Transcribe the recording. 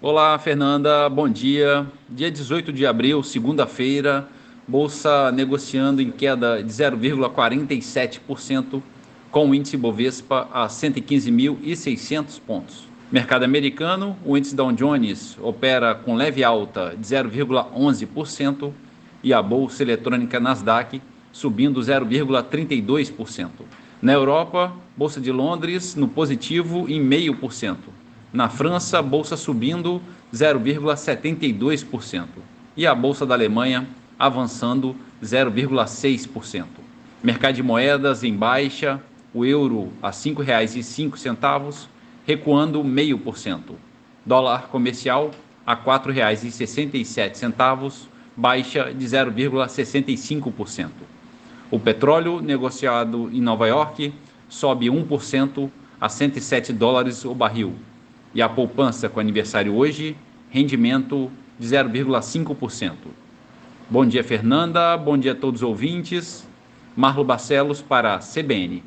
Olá, Fernanda, bom dia. Dia 18 de abril, segunda-feira, bolsa negociando em queda de 0,47%, com o índice Bovespa a 115.600 pontos. Mercado americano, o índice Dow Jones opera com leve alta de 0,11% e a bolsa eletrônica Nasdaq subindo 0,32%. Na Europa, bolsa de Londres no positivo em 0,5%. Na França, bolsa subindo 0,72% e a bolsa da Alemanha avançando 0,6%. Mercado de moedas em baixa, o euro a R$ 5,05, recuando 0,5%. Dólar comercial a R$ 4,67, baixa de 0,65%. O petróleo negociado em Nova York sobe 1% a 107 dólares o barril e a poupança com aniversário hoje, rendimento de 0,5%. Bom dia, Fernanda. Bom dia a todos os ouvintes. Marlo Barcelos para CBN.